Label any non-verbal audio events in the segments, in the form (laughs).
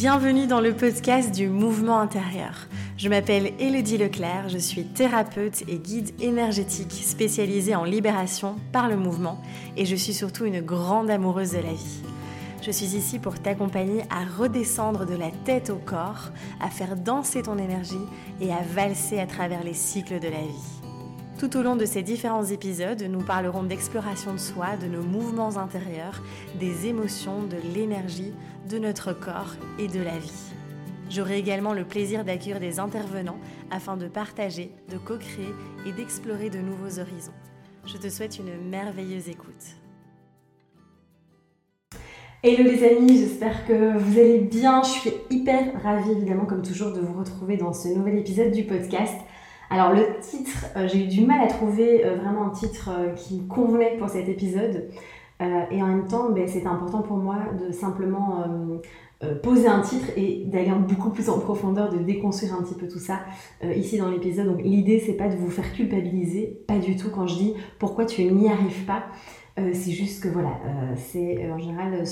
Bienvenue dans le podcast du mouvement intérieur. Je m'appelle Elodie Leclerc, je suis thérapeute et guide énergétique spécialisée en libération par le mouvement et je suis surtout une grande amoureuse de la vie. Je suis ici pour t'accompagner à redescendre de la tête au corps, à faire danser ton énergie et à valser à travers les cycles de la vie. Tout au long de ces différents épisodes, nous parlerons d'exploration de soi, de nos mouvements intérieurs, des émotions, de l'énergie, de notre corps et de la vie. J'aurai également le plaisir d'accueillir des intervenants afin de partager, de co-créer et d'explorer de nouveaux horizons. Je te souhaite une merveilleuse écoute. Hello les amis, j'espère que vous allez bien. Je suis hyper ravie évidemment comme toujours de vous retrouver dans ce nouvel épisode du podcast. Alors le titre, euh, j'ai eu du mal à trouver euh, vraiment un titre euh, qui convenait pour cet épisode. Et en même temps, ben, c'est important pour moi de simplement poser un titre et d'aller beaucoup plus en profondeur, de déconstruire un petit peu tout ça ici dans l'épisode. Donc l'idée, c'est pas de vous faire culpabiliser, pas du tout quand je dis pourquoi tu n'y arrives pas. c'est juste que voilà, c'est en général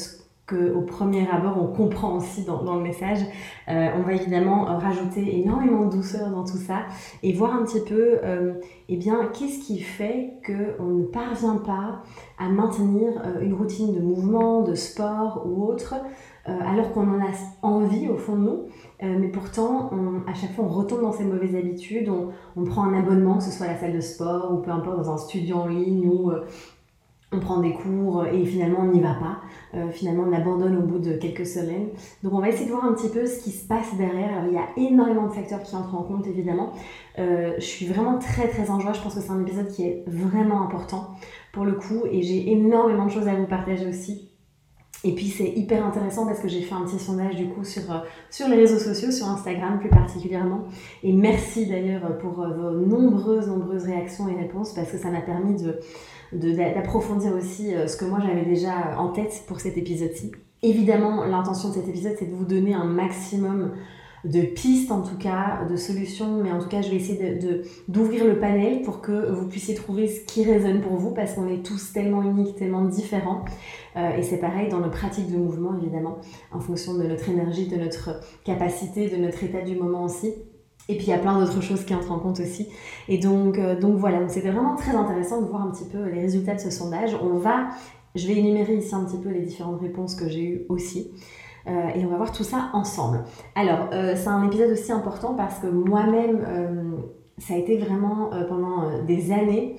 qu'au premier abord on comprend aussi dans, le message. Euh, on va évidemment euh, rajouter énormément de douceur dans tout ça et voir un petit peu euh, eh bien qu'est-ce qui fait qu'on ne parvient pas à maintenir une routine de mouvement, de sport ou autre alors qu'on en a envie au fond de nous. mais pourtant, à chaque fois, on retombe dans ces mauvaises habitudes, on, on, prend un abonnement, que ce soit à la salle de sport ou peu importe dans un studio en ligne ou on prend des cours et finalement on n'y va pas. Euh, finalement on abandonne au bout de quelques semaines. Donc on va essayer de voir un petit peu ce qui se passe derrière. Il y a énormément de facteurs qui entrent en compte évidemment. Euh, je suis vraiment très très en joie. Je pense que c'est un épisode qui est vraiment important pour le coup et j'ai énormément de choses à vous partager aussi. Et puis c'est hyper intéressant parce que j'ai fait un petit sondage du coup sur, euh, sur les réseaux sociaux, sur Instagram plus particulièrement. Et merci d'ailleurs pour vos nombreuses, nombreuses réactions et réponses parce que ça m'a permis de, d'approfondir aussi euh, ce que moi j'avais déjà en tête pour cet épisode-ci. Évidemment, l'intention de cet épisode, c'est de vous donner un maximum de pistes en tout cas, de solutions, mais en tout cas je vais essayer d'ouvrir le panel pour que vous puissiez trouver ce qui résonne pour vous parce qu'on est tous tellement uniques, tellement différents. Euh, et c'est pareil dans nos pratiques de mouvement évidemment, en fonction de notre énergie, de notre capacité, de notre état du moment aussi. Et puis il y a plein d'autres choses qui entrent en compte aussi. Et donc, euh, donc voilà, c'était vraiment très intéressant de voir un petit peu les résultats de ce sondage. On va, je vais énumérer ici un petit peu les différentes réponses que j'ai eues aussi. Euh, et on va voir tout ça ensemble. Alors, euh, c'est un épisode aussi important parce que moi-même, ça a été vraiment pendant des années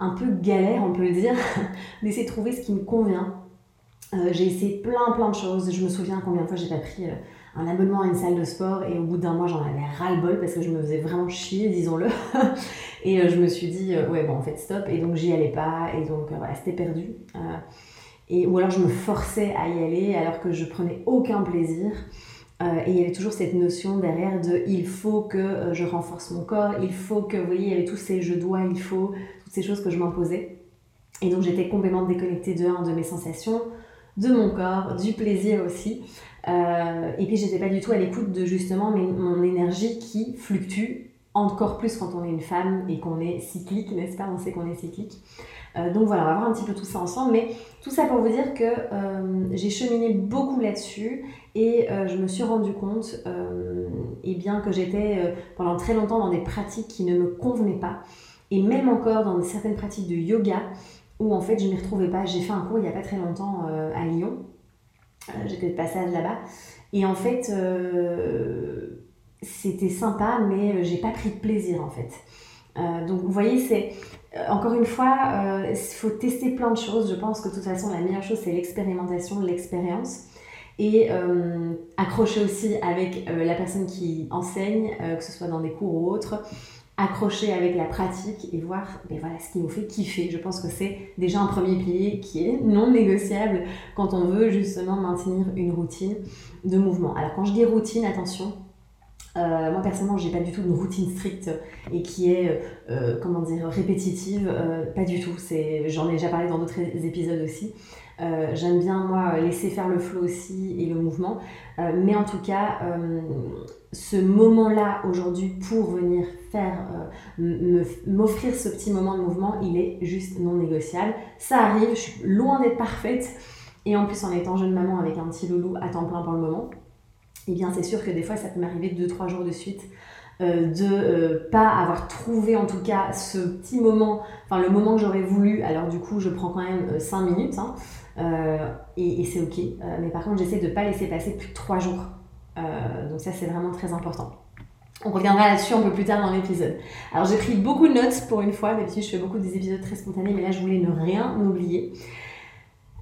un peu galère, on peut le dire, (laughs) d'essayer de trouver ce qui me convient. j'ai essayé plein plein de choses. Je me souviens combien de fois j'ai pas pris un abonnement à une salle de sport et au bout d'un mois j'en avais ras le bol parce que je me faisais vraiment chier, disons-le. (laughs) et euh, je me suis dit, euh, ouais, bon, en fait, stop. Et donc j'y allais pas et donc euh, voilà, c'était perdu. et, ou alors je me forçais à y aller alors que je prenais aucun plaisir. et il y avait toujours cette notion derrière de il faut que je renforce mon corps, il faut que, vous voyez, il y avait tous ces je dois, il faut, toutes ces choses que je m'imposais. Et donc j'étais complètement déconnectée de de mes sensations, de mon corps, du plaisir aussi. Euh, et puis j'étais pas du tout à l'écoute de justement mon énergie qui fluctue encore plus quand on est une femme et qu'on est cyclique, n'est-ce pas? On sait qu'on est cyclique. Euh, donc voilà, on va voir un petit peu tout ça ensemble, mais tout ça pour vous dire que euh, j'ai cheminé beaucoup là-dessus et je me suis rendu compte, et bien que j'étais pendant très longtemps dans des pratiques qui ne me convenaient pas, et même encore dans certaines pratiques de yoga où en fait je ne m'y retrouvais pas. J'ai fait un cours il n'y a pas très longtemps à Lyon j'étais de passage là-bas. Et en fait, euh, c'était sympa, mais euh, j'ai pas pris de plaisir en fait. donc vous voyez, c'est encore une fois, il faut tester plein de choses. Je pense que de toute façon, la meilleure chose, c'est l'expérimentation, l'expérience. Et accrocher aussi avec la personne qui enseigne, que ce soit dans des cours ou autres accrocher avec la pratique et voir ben voilà, ce qui nous fait kiffer. Je pense que c'est déjà un premier pilier qui est non négociable quand on veut justement maintenir une routine de mouvement. Alors quand je dis routine, attention, euh, moi personnellement, j'ai pas du tout une routine stricte et qui est euh, comment dire répétitive, euh, pas du tout. J'en ai déjà parlé dans d'autres épisodes aussi. j'aime bien moi laisser faire le flow aussi et le mouvement, mais en tout cas, ce moment-là aujourd'hui pour venir faire m'offrir ce petit moment de mouvement, il est juste non négociable. Ça arrive, je suis loin d'être parfaite et en plus en étant jeune maman avec un petit loulou à temps plein pour le moment eh bien c'est sûr que des fois ça peut m'arriver 2-3 jours de suite euh, de euh, pas avoir trouvé en tout cas ce petit moment, enfin le moment que j'aurais voulu, alors du coup je prends quand même 5 euh, minutes hein, et, c'est ok. mais par contre j'essaie de pas laisser passer plus de 3 jours. donc ça c'est vraiment très important. On reviendra là-dessus un peu plus tard dans l'épisode. Alors j'ai pris beaucoup de notes pour une fois, d'habitude je fais beaucoup des épisodes très spontanés, mais là je voulais ne rien oublier.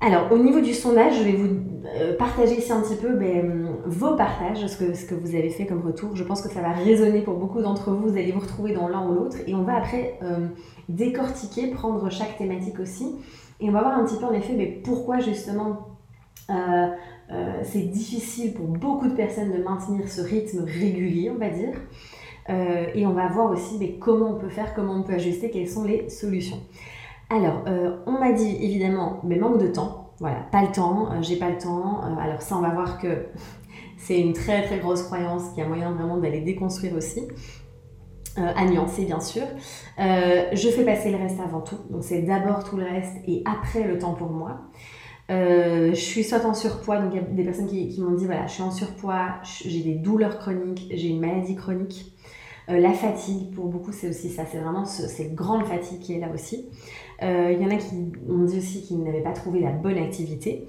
Alors, au niveau du sondage, je vais vous euh, partager ici un petit peu ben, vos partages, ce que, vous avez fait comme retour. Je pense que ça va résonner pour beaucoup d'entre vous. Vous allez vous retrouver dans l'un ou l'autre. Et on va après euh, décortiquer, prendre chaque thématique aussi. Et on va voir un petit peu en effet ben, pourquoi justement euh, c'est difficile pour beaucoup de personnes de maintenir ce rythme régulier, on va dire. et on va voir aussi mais comment on peut faire, comment on peut ajuster, quelles sont les solutions. Alors, euh, on m'a dit évidemment, mais manque de temps. Voilà, pas le temps, euh, j'ai pas le temps. Euh, alors ça, on va voir que (laughs) c'est une très très grosse croyance qui a moyen vraiment d'aller déconstruire aussi. à nuancer bien sûr. je fais passer le reste avant tout. Donc c'est d'abord tout le reste et après le temps pour moi. Je suis soit en surpoids, donc il y a des personnes qui, m'ont dit voilà, je suis en surpoids, j'ai des douleurs chroniques, j'ai une maladie chronique. la fatigue, pour beaucoup, c'est aussi ça, c'est vraiment cette grande fatigue qui est là aussi. Euh, il y en a qui ont dit aussi qu'ils n'avaient pas trouvé la bonne activité.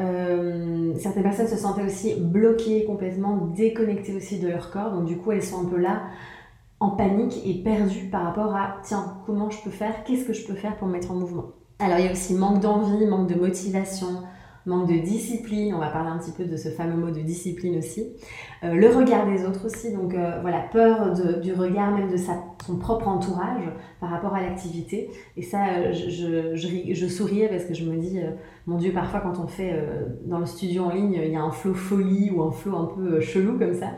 Euh, certaines personnes se sentaient aussi bloquées complètement, déconnectées aussi de leur corps. Donc du coup, elles sont un peu là en panique et perdues par rapport à tiens, comment je peux faire, qu'est-ce que je peux faire pour me mettre en mouvement? Alors il y a aussi manque d'envie, manque de motivation, manque de discipline, on va parler un petit peu de ce fameux mot de discipline aussi. Euh, le regard des autres aussi, donc euh, voilà, peur du regard même de son propre entourage par rapport à l'activité. Et ça, euh, je, souriais parce que je me dis, mon Dieu, parfois quand on fait dans le studio en ligne, il y a un flow folie ou un flow un peu chelou comme ça.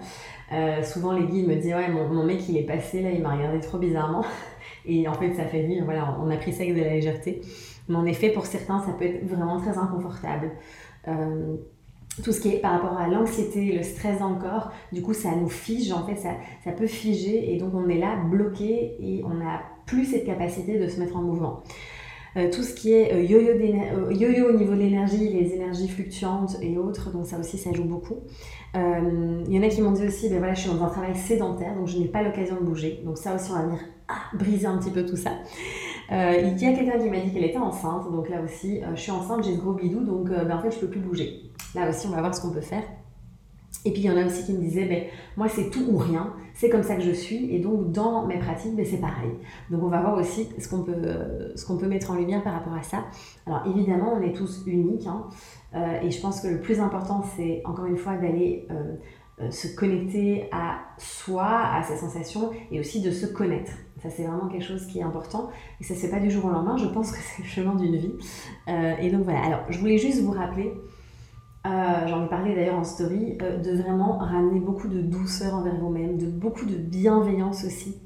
souvent les guides me disent, ouais, mon, mon mec il est passé là, il m'a regardé trop bizarrement. (laughs) Et en fait, ça fait rire, voilà, on a pris ça avec de la légèreté. Mais en effet, pour certains, ça peut être vraiment très inconfortable. Euh, tout ce qui est par rapport à l'anxiété, le stress corps, du coup, ça nous fige, en fait, ça, ça peut figer et donc on est là bloqué et on n'a plus cette capacité de se mettre en mouvement. Euh, tout ce qui est euh, yo-yo, au niveau de l'énergie, les énergies fluctuantes et autres, donc ça aussi, ça joue beaucoup. Il y en a qui m'ont dit aussi, ben voilà, je suis dans un travail sédentaire, donc je n'ai pas l'occasion de bouger. Donc ça aussi, on va venir ah, briser un petit peu tout ça. Euh, il y a quelqu'un qui m'a dit qu'elle était enceinte, donc là aussi, euh, je suis enceinte, j'ai ce gros bidou, donc euh, ben, en fait, je peux plus bouger. Là aussi, on va voir ce qu'on peut faire. Et puis il y en a aussi qui me disaient, ben, moi c'est tout ou rien, c'est comme ça que je suis, et donc dans mes pratiques, ben, c'est pareil. Donc on va voir aussi ce qu'on peut, mettre en lumière par rapport à ça. Alors évidemment, on est tous uniques, hein, et je pense que le plus important, c'est encore une fois d'aller se connecter à soi, à ses sensations, et aussi de se connaître. Ça, c'est vraiment quelque chose qui est important. Et ça ne se fait pas du jour au lendemain. Je pense que c'est le chemin d'une vie. Euh, et donc voilà. Alors, je voulais juste vous rappeler, euh, j'en ai parlé d'ailleurs en story, euh, de vraiment ramener beaucoup de douceur envers vous-même, de beaucoup de bienveillance aussi.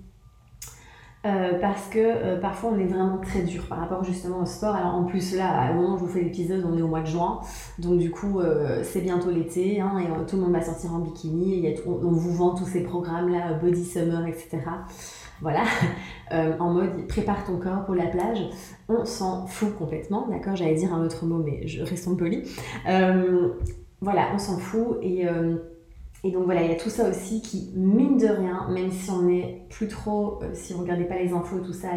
parce que parfois on est vraiment très dur par rapport justement au sport. Alors en plus là, au moment où je vous fais l'épisode, on est au mois de juin, donc du coup c'est bientôt l'été hein, et tout le monde va sortir en bikini. Et on, on, vous vend tous ces programmes là, Body Summer, etc voilà, (laughs) euh, en mode prépare ton corps pour la plage, on s'en fout complètement, d'accord? J'allais dire un autre mot, mais je, restons polis. Euh, voilà, on s'en fout et, euh, et, donc voilà, il y a tout ça aussi qui, mine de rien, même si on n'est plus trop, si on regardait pas les infos, tout ça,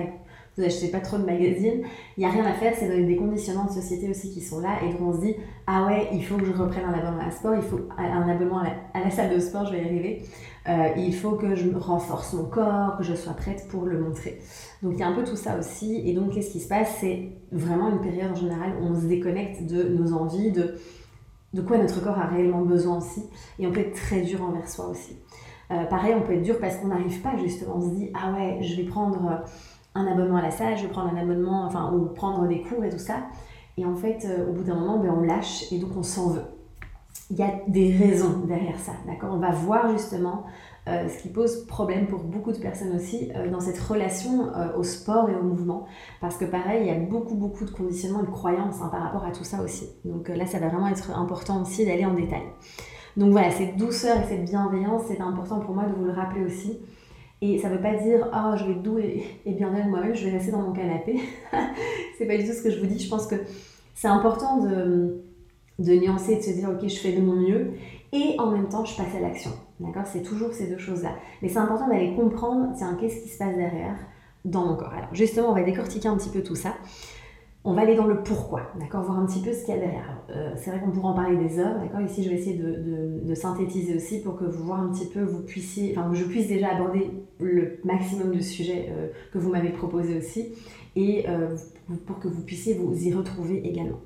vous achetez pas trop de magazines, il n'y a rien à faire, c'est des conditionnements de société aussi qui sont là, et donc on se dit, ah ouais, il faut que je reprenne un abonnement à sport, il faut un abonnement à la, salle de sport, je vais y arriver, euh, il faut que je renforce mon corps, que je sois prête pour le montrer. Donc il y a un peu tout ça aussi, et donc qu'est-ce qui se passe? C'est vraiment une période en général où on se déconnecte de nos envies, de, de quoi notre corps a réellement besoin aussi, et on peut être très dur envers soi aussi. Euh, pareil, on peut être dur parce qu'on n'arrive pas justement, on se dit, ah ouais, je vais prendre un abonnement à la salle, je vais prendre un abonnement, enfin, ou prendre des cours et tout ça. Et en fait, euh, au bout d'un moment, ben, on lâche et donc on s'en veut. Il y a des raisons derrière ça, d'accord? On va voir justement euh, ce qui pose problème pour beaucoup de personnes aussi euh, dans cette relation au sport et au mouvement. Parce que pareil, il y a beaucoup, beaucoup de conditionnements, de croyances hein, par rapport à tout ça aussi. Donc là, ça va vraiment être important aussi d'aller en détail. Donc voilà, cette douceur et cette bienveillance, c'est important pour moi de vous le rappeler aussi. Et ça ne veut pas dire, oh, je vais être doux et, bien être moi-même, je vais rester dans mon canapé. (laughs) c'est pas du tout ce que je vous dis. Je pense que c'est important de, de nuancer, de se dire ok, je fais de mon mieux, et en même temps, je passe à l'action. D'accord? C'est toujours ces deux choses-là. Mais c'est important d'aller comprendre, qu'est-ce qui se passe derrière dans mon corps? Alors justement, on va décortiquer un petit peu tout ça. On va aller dans le pourquoi, d'accord? Voir un petit peu ce qu'il y a derrière. Euh, c'est vrai qu'on pourrait en parler des heures, d'accord? Ici, je vais essayer de, synthétiser aussi pour que vous voyez un petit peu, vous puissiez, enfin, que je puisse déjà aborder le maximum de sujets euh, que vous m'avez proposés aussi et euh, pour que vous puissiez vous y retrouver également.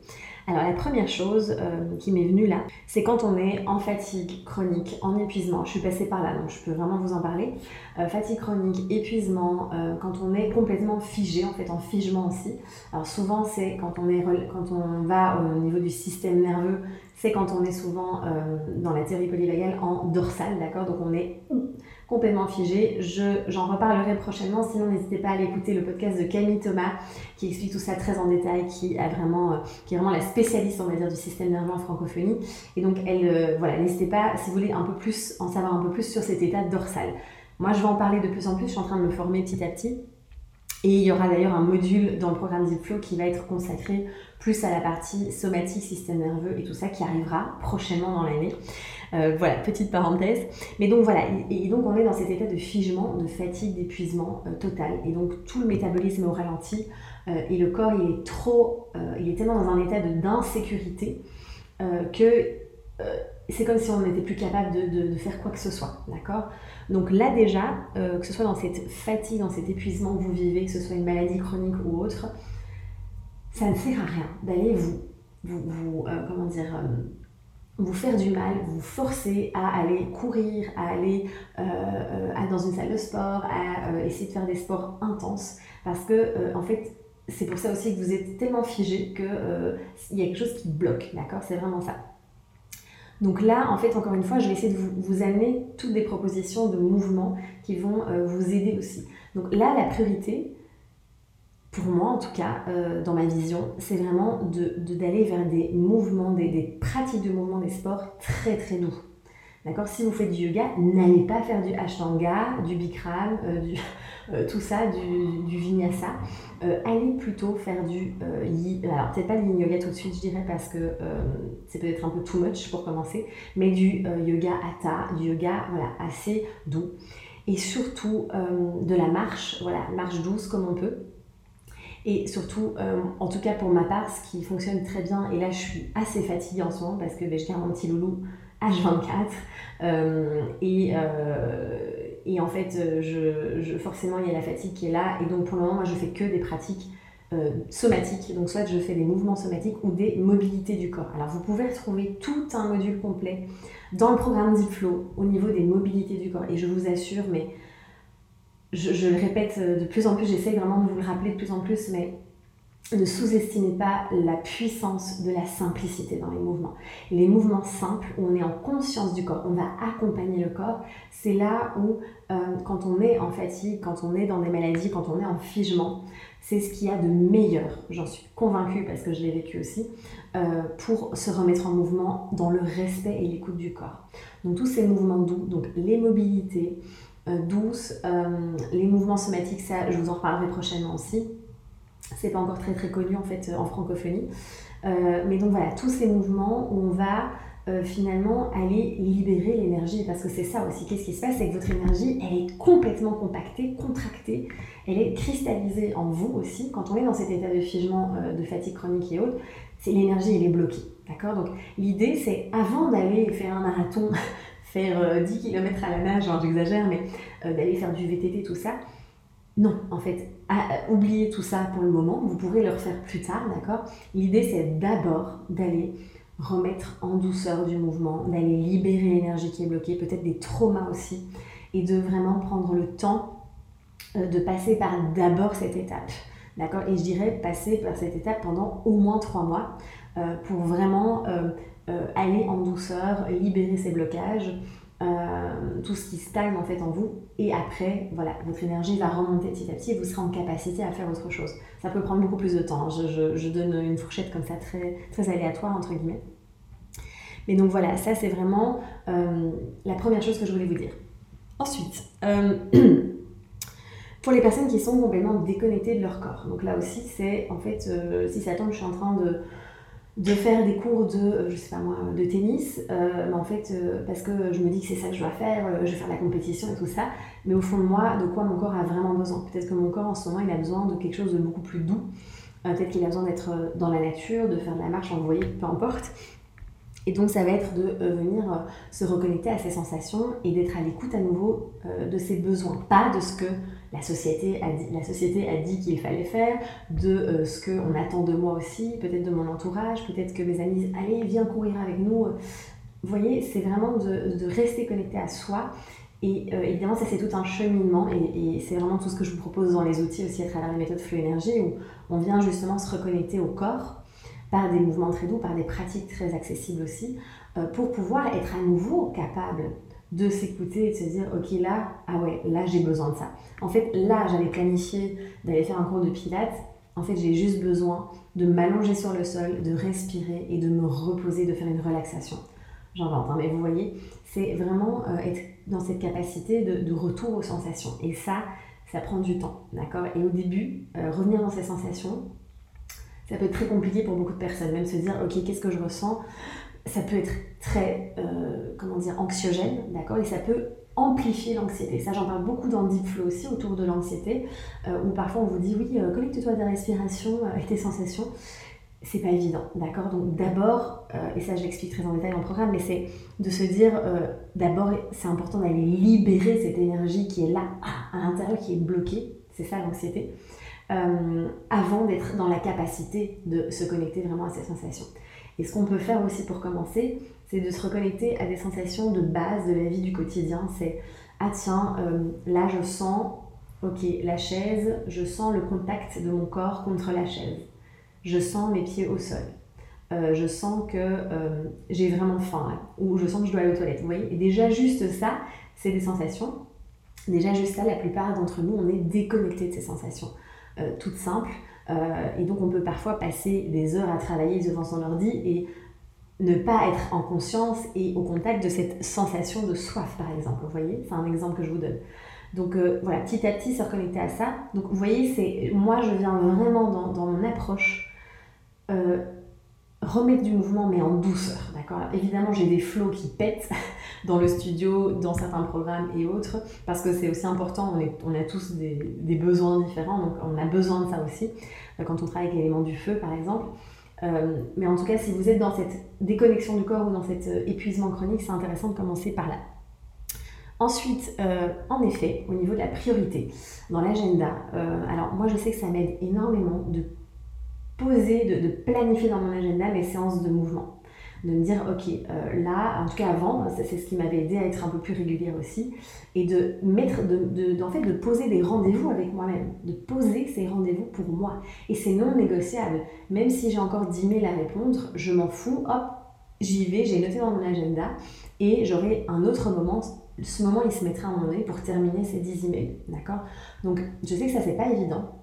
Alors la première chose euh, qui m'est venue là, c'est quand on est en fatigue chronique, en épuisement. Je suis passée par là, donc je peux vraiment vous en parler. Euh, fatigue chronique, épuisement, euh, quand on est complètement figé, en fait en figement aussi. Alors souvent c'est quand on quand on va au niveau du système nerveux, c'est quand on est souvent dans la théorie polyvagale en dorsale, d'accord? Donc on est complètement figé. j'en reparlerai prochainement, sinon n'hésitez pas à aller écouter le podcast de Camille Thomas qui explique tout ça très en détail, qui, vraiment, euh, qui est vraiment la spécialiste, on va dire, du système nerveux en francophonie. Et donc, elle, euh, voilà, n'hésitez pas, si vous voulez un peu plus, en savoir un peu plus sur cet état dorsal. Moi, je vais en parler de plus en plus, je suis en train de me former petit à petit. Et il y aura d'ailleurs un module dans le programme Flow qui va être consacré plus à la partie somatique, système nerveux et tout ça qui arrivera prochainement dans l'année. Euh, voilà, petite parenthèse. Mais donc voilà, et, donc on est dans cet état de figement, de fatigue, d'épuisement euh, total. Et donc tout le métabolisme au ralenti euh, et le corps il est trop, il est tellement dans un état d'insécurité que c'est comme si on n'était plus capable de, faire quoi que ce soit, d'accord? Donc là déjà, que ce soit dans cette fatigue, dans cet épuisement que vous vivez, que ce soit une maladie chronique ou autre, ça ne sert à rien d'aller vous, vous, comment dire, vous faire du mal, vous forcer à aller courir, à aller euh, dans une salle de sport, à essayer de faire des sports intenses, parce que en fait, c'est pour ça aussi que vous êtes tellement figé qu'il y a quelque chose qui bloque, d'accord? C'est vraiment ça. Donc là, en fait, encore une fois, je vais essayer de vous, vous amener toutes des propositions de mouvements qui vont vous aider aussi. Donc là, la priorité, pour moi en tout cas, euh, dans ma vision, c'est vraiment d'aller de, vers des mouvements, des, des, pratiques de mouvement des sports très très doux. D'accord? Si vous faites du yoga, n'allez pas faire du ashtanga, du bikram, euh, du, (laughs) euh, tout ça, du, du vinyasa. allez plutôt faire du alors peut-être pas yin yoga tout de suite, je dirais, parce que c'est peut-être un peu too much pour commencer, mais du yoga hatha, du yoga voilà, assez doux. Et surtout de la marche, voilà, marche douce comme on peut. Et surtout, euh, en tout cas pour ma part, ce qui fonctionne très bien, et là je suis assez fatiguée en ce moment parce que ben, je garde mon petit loulou H24. Euh, et, euh, et, en fait, je, je, forcément, il y a la fatigue qui est là. Et donc pour le moment, moi je fais que des pratiques somatiques. Donc soit je fais des mouvements somatiques ou des mobilités du corps. Alors vous pouvez retrouver tout un module complet dans le programme Deep Flow au niveau des mobilités du corps. Et je vous assure, mais je, le répète euh, de plus en plus, j'essaie vraiment de vous le rappeler de plus en plus, mais ne sous-estimez pas la puissance de la simplicité dans les mouvements. Les mouvements simples, où on est en conscience du corps, on va accompagner le corps, c'est là où, euh, quand on est en fatigue, quand on est dans des maladies, quand on est en figement, c'est ce qu'il y a de meilleur, j'en suis convaincue parce que je l'ai vécu aussi, euh, pour se remettre en mouvement dans le respect et l'écoute du corps. Donc tous ces mouvements doux, donc les mobilités, douce. Euh, les mouvements somatiques, ça, je vous en reparlerai prochainement aussi. C'est pas encore très très connu en fait en francophonie. Euh, mais donc voilà, tous ces mouvements où on va finalement aller libérer l'énergie parce que c'est ça aussi. Qu'est-ce qui se passe? C'est que votre énergie, elle est complètement compactée, contractée, elle est cristallisée en vous aussi. Quand on est dans cet état de figement, de fatigue chronique et autres, c'est l'énergie, elle est bloquée. D'accord? Donc l'idée, c'est avant d'aller faire un marathon (laughs) faire 10 euh, km à la nage, j'exagère, mais euh, d'aller faire du VTT, tout ça. Non, en fait, oubliez tout ça pour le moment, vous pourrez le refaire plus tard, d'accord? L'idée, c'est d'abord d'aller remettre en douceur du mouvement, d'aller libérer l'énergie qui est bloquée, peut-être des traumas aussi, et de vraiment prendre le temps euh, de passer par d'abord cette étape. D'accord? Et je dirais passer par cette étape pendant au moins trois mois pour vraiment euh, aller en douceur, libérer ces blocages, euh, tout ce qui stagne en fait en vous. Et après, voilà, votre énergie va remonter petit à petit et vous serez en capacité à faire autre chose. Ça peut prendre beaucoup plus de temps. Hein. Je, donne une fourchette comme ça très, très aléatoire entre guillemets. Mais donc voilà, ça c'est vraiment euh, la première chose que je voulais vous dire. Ensuite, (clears throat) pour les personnes qui sont complètement déconnectées de leur corps. Donc là aussi, c'est en fait, si ça tombe, je suis en train de de faire des cours de, euh, je sais pas moi, de tennis, euh, mais en fait, euh, parce que je me dis que c'est ça que je dois faire, je vais faire la compétition et tout ça, mais au fond de moi, de quoi mon corps a vraiment besoin? Peut-être que mon corps en ce moment, il a besoin de quelque chose de beaucoup plus doux, peut-être qu'il a besoin d'être dans la nature, de faire de la marche en voyez, peu importe. Et donc ça va être de venir se reconnecter à ses sensations et d'être à l'écoute à nouveau de ses besoins, pas de ce que la société a dit, qu'il fallait faire, de euh, ce qu'on attend de moi aussi, peut-être de mon entourage, peut-être que mes amis disent allez viens courir avec nous. Vous voyez, c'est vraiment de, rester connecté à soi. Et euh, évidemment, ça c'est tout un cheminement et, c'est vraiment tout ce que je vous propose dans les outils aussi à travers la méthode Flow Énergie où on vient justement se reconnecter au corps par des mouvements très doux, par des pratiques très accessibles aussi, euh, pour pouvoir être à nouveau capable de s'écouter et de se dire ok là ah ouais là j'ai besoin de ça. En fait là j'avais planifié d'aller faire un cours de pilates. En fait j'ai juste besoin de m'allonger sur le sol de respirer et de me reposer de faire une relaxation. J'invente hein, mais vous voyez c'est vraiment euh, être dans cette capacité de, retour aux sensations. Et ça ça prend du temps d'accord? Et au début euh, revenir dans ces sensations ça peut être très compliqué pour beaucoup de personnes. Même se dire ok qu'est-ce que je ressens? Ça peut être très, euh, comment dire, anxiogène, d'accord Et ça peut amplifier l'anxiété. Ça, j'en parle beaucoup dans Deep Flow aussi, autour de l'anxiété, euh, où parfois on vous dit, oui, euh, connecte-toi à tes respirations, et tes sensations. C'est pas évident, d'accord Donc d'abord, et ça je l'explique très en détail dans le programme, mais c'est de se dire, d'abord, c'est important d'aller libérer cette énergie qui est là, à l'intérieur, qui est bloquée, c'est ça l'anxiété, avant d'être dans la capacité de se connecter vraiment à ces sensations. Et ce qu'on peut faire aussi pour commencer, c'est de se reconnecter à des sensations de base de la vie du quotidien. C'est ah tiens, euh, là je sens, ok, la chaise, je sens le contact de mon corps contre la chaise. Je sens mes pieds au sol. Euh, je sens que euh, j'ai vraiment faim ou je sens que je dois aller aux toilettes. Vous voyez Et déjà juste ça, c'est des sensations. Déjà juste ça, la plupart d'entre nous, on est déconnecté de ces sensations toutes simples. Euh, et donc on peut parfois passer des heures à travailler devant son ordi et ne pas être en conscience et au contact de cette sensation de soif, par exemple. Vous voyez, c'est un exemple que je vous donne. Donc euh, voilà, petit à petit se reconnecter à ça. Donc vous voyez, c'est moi je viens vraiment dans, mon approche euh, remettre du mouvement mais en douceur, d'accord? Évidemment, j'ai des flots qui pètent (laughs) dans le studio, dans certains programmes et autres, parce que c'est aussi important, on, a tous des, des, besoins différents, donc on a besoin de ça aussi, euh, quand on travaille avec l'élément du feu, par exemple. Euh, mais en tout cas, si vous êtes dans cette déconnexion du corps ou dans cet euh, épuisement chronique, c'est intéressant de commencer par là. Ensuite, en effet, au niveau de la priorité, dans l'agenda, alors moi je sais que ça m'aide énormément de poser, de, planifier dans mon agenda mes séances de mouvement. De me dire, ok, euh, là, en tout cas avant, c'est ce qui m'avait aidé à être un peu plus régulière aussi, et de mettre, de, en fait, de poser des rendez-vous avec moi-même, de poser ces rendez-vous pour moi. Et c'est non négociable. Même si j'ai encore 10 mails à répondre, je m'en fous, hop, j'y vais, j'ai noté dans mon agenda, et j'aurai un autre moment ce moment, il se mettra à un moment donné pour terminer ces 10 emails. D'accord? Donc, je sais que ça, c'est pas évident.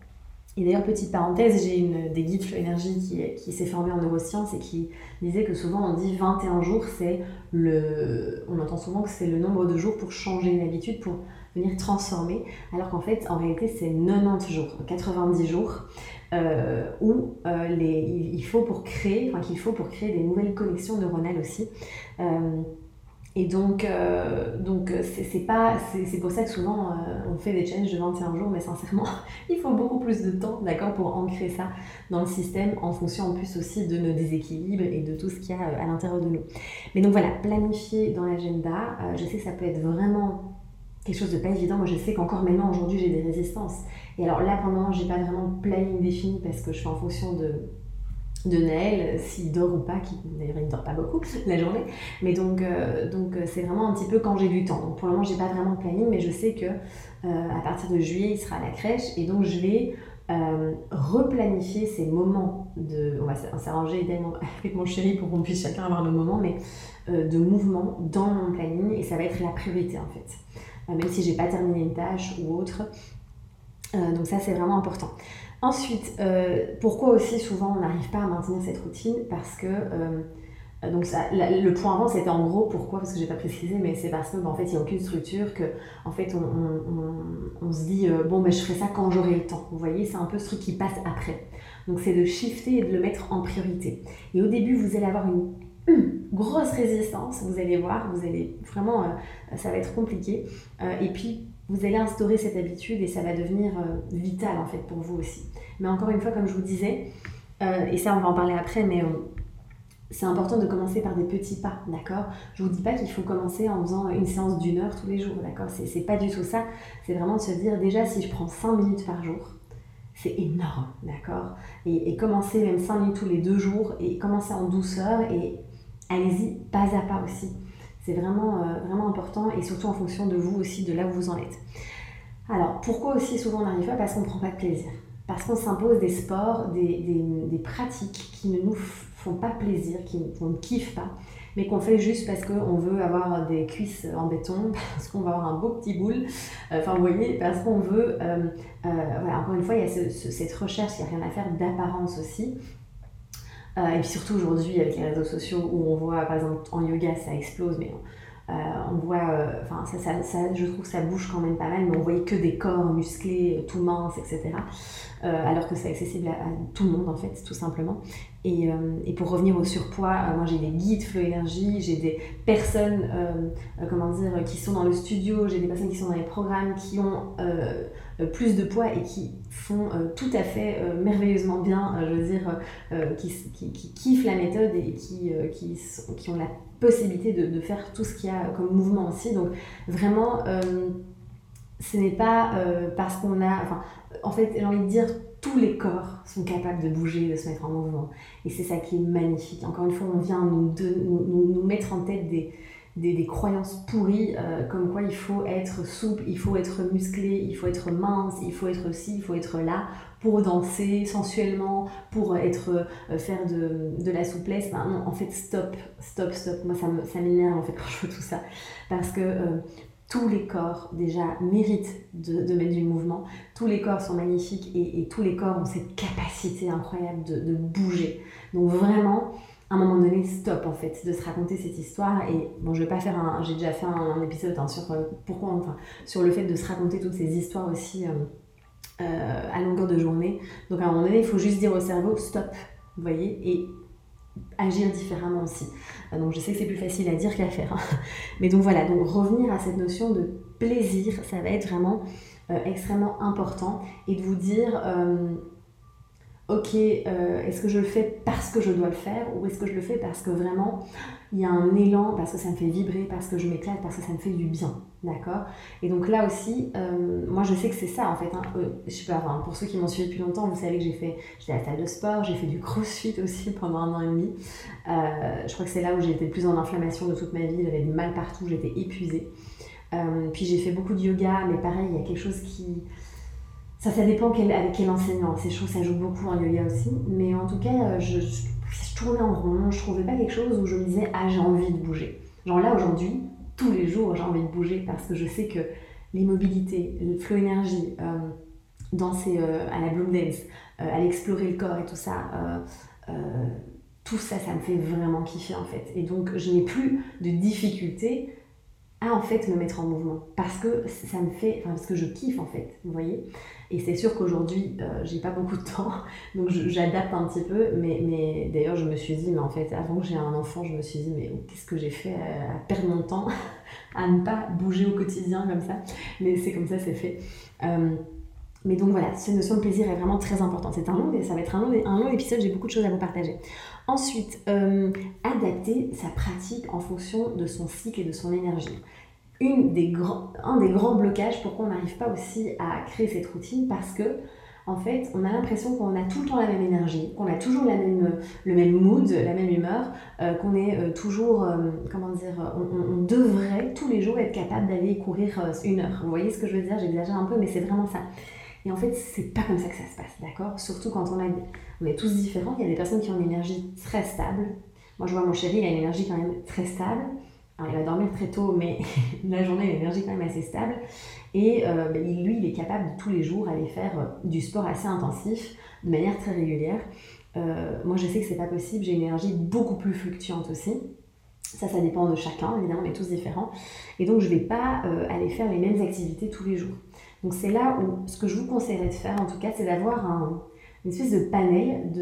Et d'ailleurs, petite parenthèse, j'ai une des guides énergie qui, qui s'est formée en neurosciences et qui disait que souvent on dit 21 jours, c'est le. On entend souvent que c'est le nombre de jours pour changer une habitude, pour venir transformer, alors qu'en fait, en réalité, c'est 90 jours, 90 jours, euh, où euh, les, il faut pour créer, enfin qu'il faut pour créer des nouvelles connexions neuronales aussi. Euh, et donc, euh, donc euh, c'est pas, c'est pour ça que souvent euh, on fait des challenges de 21 jours, mais sincèrement, (laughs) il faut beaucoup plus de temps, d'accord, pour ancrer ça dans le système, en fonction en plus aussi de nos déséquilibres et de tout ce qu'il y a à l'intérieur de nous. Mais donc voilà, planifier dans l'agenda, je sais que ça peut être vraiment quelque chose de pas évident. Moi, je sais qu'encore maintenant, aujourd'hui, j'ai des résistances. Et alors là, pendant j'ai pas vraiment planning défini parce que je fais en fonction de de Naël, s'il dort ou pas, qui d'ailleurs il ne dort pas beaucoup (laughs) la journée, mais donc euh, donc euh, c'est vraiment un petit peu quand j'ai du temps. Pour le moment j'ai pas vraiment de planning, mais je sais que euh, à partir de juillet il sera à la crèche et donc je vais replanifier ces moments de, on va s'arranger (laughs) avec mon chéri pour qu'on puisse chacun avoir nos moments, mais de mouvement dans mon planning et ça va être la priorité en fait, même si j'ai pas terminé une tâche ou autre. donc ça c'est vraiment important. Ensuite, euh, pourquoi aussi souvent on n'arrive pas à maintenir cette routine Parce que euh, donc ça, le point avant c'était en gros pourquoi parce que j'ai pas précisé mais c'est parce que bah, en fait il n'y a aucune structure que en fait on, se dit euh, bon ben je ferai ça quand j'aurai le temps vous voyez c'est un peu ce truc qui passe après Donc c'est de shifter et de le mettre en priorité. Et au début, vous allez avoir une, grosse résistance, vous allez voir, vous allez vraiment, ça va être compliqué. Et puis, vous allez instaurer cette habitude et ça va devenir euh, vital en fait pour vous aussi. Mais encore une fois, comme je vous disais, et ça on va en parler après, mais c'est important de commencer par des petits pas, d'accord? Je vous dis pas qu'il faut commencer en faisant une séance d'une heure tous les jours, d'accord? C'est pas du tout ça. C'est vraiment de se dire déjà si je prends 5 minutes par jour, c'est énorme, d'accord? Et, commencer même 5 minutes tous les deux jours et commencer en douceur et allez-y pas à pas aussi. C'est vraiment, euh, vraiment important et surtout en fonction de vous aussi, de là où vous en êtes. Alors, pourquoi aussi souvent on n'arrive pas Parce qu'on ne prend pas de plaisir. Parce qu'on s'impose des sports, des, des, pratiques qui ne nous font pas plaisir, qu'on ne kiffe pas, mais qu'on fait juste parce qu'on veut avoir des cuisses en béton, (laughs) parce qu'on va avoir un beau petit boule, euh, enfin vous voyez, parce qu'on veut, euh, voilà, encore une fois, il y a cette recherche, il n'y a rien à faire d'apparence aussi, et puis surtout aujourd'hui avec les réseaux sociaux où on voit par exemple en yoga ça explose, mais euh, on voit, euh, enfin ça, ça, je trouve que ça bouge quand même pas mal, mais on voyait que des corps musclés, tout minces, etc. alors que c'est accessible à, tout le monde en fait, tout simplement. Et, et pour revenir au surpoids, moi j'ai des guides Flow Énergie, j'ai des personnes, comment dire, qui sont dans le studio, j'ai des personnes qui sont dans les programmes, qui ont euh, plus de poids et qui font euh, tout à fait euh, merveilleusement bien, je veux dire, qui, qui, kiffent la méthode et qui, qui, ont la possibilité de, faire tout ce qu'il y a comme mouvement aussi. Donc vraiment, ce n'est pas parce qu'on a... En fait, j'ai envie de dire, tous les corps sont capables de bouger, de se mettre en mouvement. Et c'est ça qui est magnifique. Encore une fois, on vient nous mettre en tête des, des, croyances pourries euh, comme quoi il faut être souple, il faut être musclé, il faut être mince, il faut être ci, il faut être là pour danser sensuellement, pour être euh, faire de, de, la souplesse. non, en fait, stop, stop, stop. Moi, ça m'énerve en fait (laughs) quand je fais tout ça. Parce que euh, tous les corps déjà méritent de, de, mettre du mouvement. Tous les corps sont magnifiques et, et tous les corps ont cette capacité incroyable de, de bouger. Donc vraiment, à un moment donné, stop en fait, de se raconter cette histoire. Et bon, je vais pas faire un. J'ai déjà fait un, épisode hein, sur euh, pourquoi, enfin, sur le fait de se raconter toutes ces histoires aussi euh, euh, à longueur de journée. Donc à un moment donné, il faut juste dire au cerveau stop, vous voyez, et agir différemment aussi. Donc je sais que c'est plus facile à dire qu'à faire. Hein. Mais donc voilà, donc revenir à cette notion de plaisir, ça va être vraiment extrêmement important. Et de vous dire ok, euh, est-ce que je le fais parce que je dois le faire ou est-ce que je le fais parce que vraiment il y a un élan, parce que ça me fait vibrer, parce que je m'éclate, parce que ça me fait du bien, d'accord? Et donc là aussi, euh, moi je sais que c'est ça en fait. Hein. Euh, je sais pas, pour ceux qui m'ont suivi depuis longtemps, vous savez que j'ai fait, j'étais à la salle de sport, j'ai fait du crossfit aussi (laughs) pendant un an et demi. je crois que c'est là où j'ai été le plus en inflammation de toute ma vie, j'avais du mal partout, j'étais épuisée. puis j'ai fait beaucoup de yoga, mais pareil, il y a quelque chose qui ça, ça dépend avec quel enseignant. C'est chaud, ça joue beaucoup en yoga aussi. Mais en tout cas, euh, je, je, tournais en rond. Je trouvais pas quelque chose où je me disais, ah, j'ai envie de bouger. Genre là, aujourd'hui, tous les jours, j'ai envie de bouger parce que je sais que l'immobilité, le flow énergie, euh, danser euh, à la bloom dance, aller explorer le corps et tout ça, tout ça, ça me fait vraiment kiffer en fait. Et donc, je n'ai plus de difficulté à en fait me mettre en mouvement parce que ça me fait, enfin parce que je kiffe en fait, vous voyez. Et c'est sûr qu'aujourd'hui, euh, j'ai pas beaucoup de temps, (laughs) donc j'adapte un petit peu. Mais, mais d'ailleurs, je me suis dit, mais en fait, avant que j'ai un enfant, je me suis dit, mais qu'est-ce que j'ai fait à, perdre mon temps (laughs) à ne pas bouger au quotidien comme ça? Mais c'est comme ça, c'est fait. Euh, mais donc voilà, cette notion de plaisir est vraiment très importante. C'est un long, ça va être un long, un long épisode, j'ai beaucoup de choses à vous partager. Ensuite, euh, adapter sa pratique en fonction de son cycle et de son énergie une des grands, un des grands blocages pourquoi on n'arrive pas aussi à créer cette routine parce que en fait, on a l'impression qu'on a tout le temps la même énergie, qu'on a toujours la même, le même mood, la même humeur, euh, qu'on est euh, toujours, euh, comment dire, on, on, devrait tous les jours être capable d'aller courir une heure. Vous voyez ce que je veux dire? J'exagère un peu, mais c'est vraiment ça. Et en fait, c'est pas comme ça que ça se passe, d'accord? Surtout quand on, a, on est tous différents. Il y a des personnes qui ont une énergie très stable. Moi, je vois mon chéri, il a une énergie quand même très stable il va dormir très tôt, mais (laughs) la journée, l'énergie est quand même assez stable. Et euh, ben, lui, il est capable tous les jours aller faire euh, du sport assez intensif, de manière très régulière. Euh, moi, je sais que c'est pas possible. J'ai une énergie beaucoup plus fluctuante aussi. Ça, ça dépend de chacun, évidemment, on est tous différents. Et donc, je ne vais pas aller faire les mêmes activités tous les jours. Donc, c'est là où ce que je vous conseillerais de faire, en tout cas, c'est d'avoir un, une espèce de panel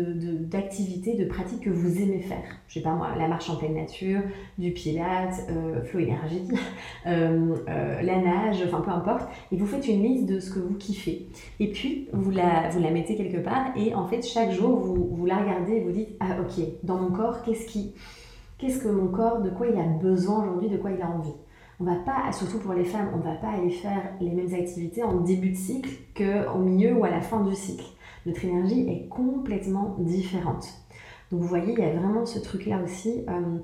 d'activités, de, de, pratiques que vous aimez faire. Je sais pas moi, la marche en pleine nature, du pilates, euh, flow énergie, (laughs) euh, euh, la nage, enfin peu importe. Et vous faites une liste de ce que vous kiffez. Et puis, vous la, vous la mettez quelque part et en fait, chaque jour, vous, vous la regardez et vous dites, ah ok, dans mon corps, qu'est-ce qui... Qu'est-ce que mon corps, de quoi il a besoin aujourd'hui, de quoi il a envie? On va pas, surtout pour les femmes, on va pas aller faire les mêmes activités en début de cycle qu'au milieu ou à la fin du cycle notre énergie est complètement différente. Donc vous voyez, il y a vraiment ce truc-là aussi euh,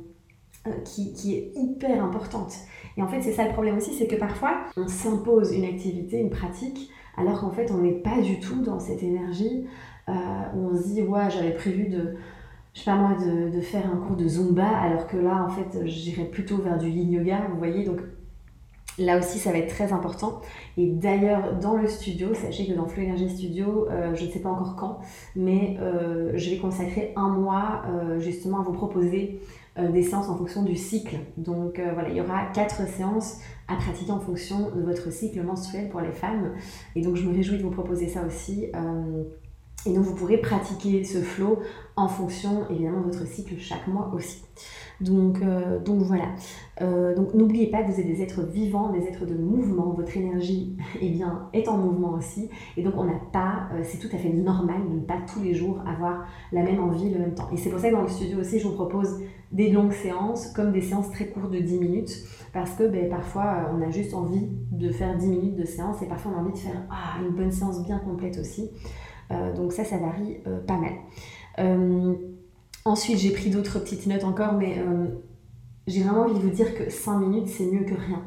euh, qui, est hyper importante. Et en fait, c'est ça le problème aussi, c'est que parfois, on s'impose une activité, une pratique, alors qu'en fait, on n'est pas du tout dans cette énergie euh, où on se dit, ouais, j'avais prévu de, je sais pas moi, de, de, faire un cours de Zumba, alors que là, en fait, j'irais plutôt vers du Yin Yoga, vous voyez. Donc, Là aussi, ça va être très important. Et d'ailleurs, dans le studio, sachez que dans Flow Energy Studio, euh, je ne sais pas encore quand, mais euh, je vais consacrer un mois euh, justement à vous proposer des séances en fonction du cycle. Donc voilà, il y aura quatre séances à pratiquer en fonction de votre cycle menstruel pour les femmes. Et donc, je me réjouis de vous proposer ça aussi. Et donc, vous pourrez pratiquer ce flow en fonction évidemment de votre cycle chaque mois aussi. Donc, euh, voilà. Euh, donc n'oubliez pas que vous êtes des êtres vivants, des êtres de mouvement. Votre énergie (laughs) eh bien, est en mouvement aussi. Et donc on n'a pas, euh, c'est tout à fait normal de ne pas tous les jours avoir la même envie le même temps. Et c'est pour ça que dans le studio aussi, je vous propose des longues séances comme des séances très courtes de 10 minutes. Parce que ben, parfois on a juste envie de faire 10 minutes de séance et parfois on a envie de faire ah, une bonne séance bien complète aussi. Donc ça, ça varie pas mal. Ensuite, j'ai pris d'autres petites notes encore, mais euh, j'ai vraiment envie de vous dire que 5 minutes, c'est mieux que rien.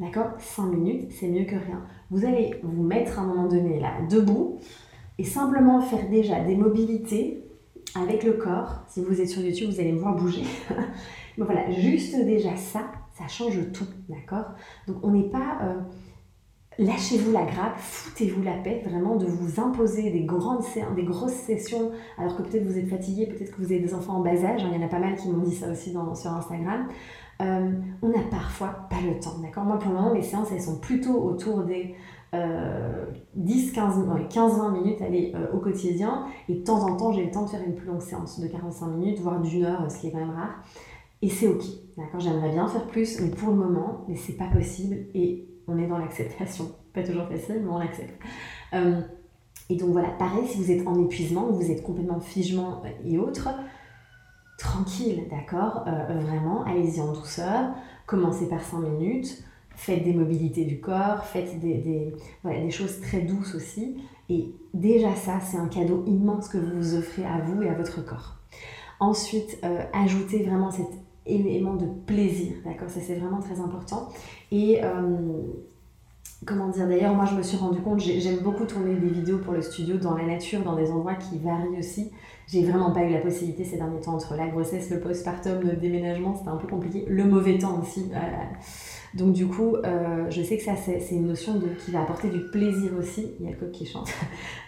D'accord? 5 minutes, c'est mieux que rien. Vous allez vous mettre à un moment donné là, debout, et simplement faire déjà des mobilités avec le corps. Si vous êtes sur YouTube, vous allez me voir bouger. (laughs) Mais voilà, juste déjà ça, ça change tout, d'accord? Donc on n'est pas... Euh, lâchez-vous la grappe, foutez-vous la paix, vraiment de vous imposer des grandes des grosses sessions, alors que peut-être vous êtes fatigué, peut-être que vous avez des enfants en bas âge, hein, il y en a pas mal qui m'ont dit ça aussi sur Instagram. Euh, on n'a parfois pas le temps, d'accord? Moi pour le moment, mes séances, elles sont plutôt autour des 10, 15, 15-20 minutes aller euh, au quotidien, et de temps en temps, j'ai le temps de faire une plus longue séance de 45 minutes, voire d'une heure, ce qui est quand même rare. Et c'est ok, d'accord? J'aimerais bien faire plus, mais pour le moment, mais c'est pas possible. Et on est dans l'acceptation. (laughs) Pas toujours facile, mais on l'accepte. Euh, et donc voilà, pareil, si vous êtes en épuisement, vous êtes complètement figement et autres, tranquille, d'accord euh, Vraiment, allez-y en douceur, commencez par 5 minutes, faites des mobilités du corps, faites des, des, voilà, des choses très douces aussi. Et déjà ça, c'est un cadeau immense que vous vous offrez à vous et à votre corps. Ensuite, euh, ajoutez vraiment cet élément de plaisir, d'accord Ça, c'est vraiment très important. Et euh, comment dire, d'ailleurs, moi, je me suis rendu compte, j'aime beaucoup tourner des vidéos pour le studio dans la nature, dans des endroits qui varient aussi. J'ai vraiment pas eu la possibilité ces derniers temps entre la grossesse, le postpartum, le déménagement, c'était un peu compliqué. Le mauvais temps aussi. Euh, donc du coup, euh, je sais que ça, c'est une notion qui va apporter du plaisir aussi. Il y a le coq qui chante. (laughs)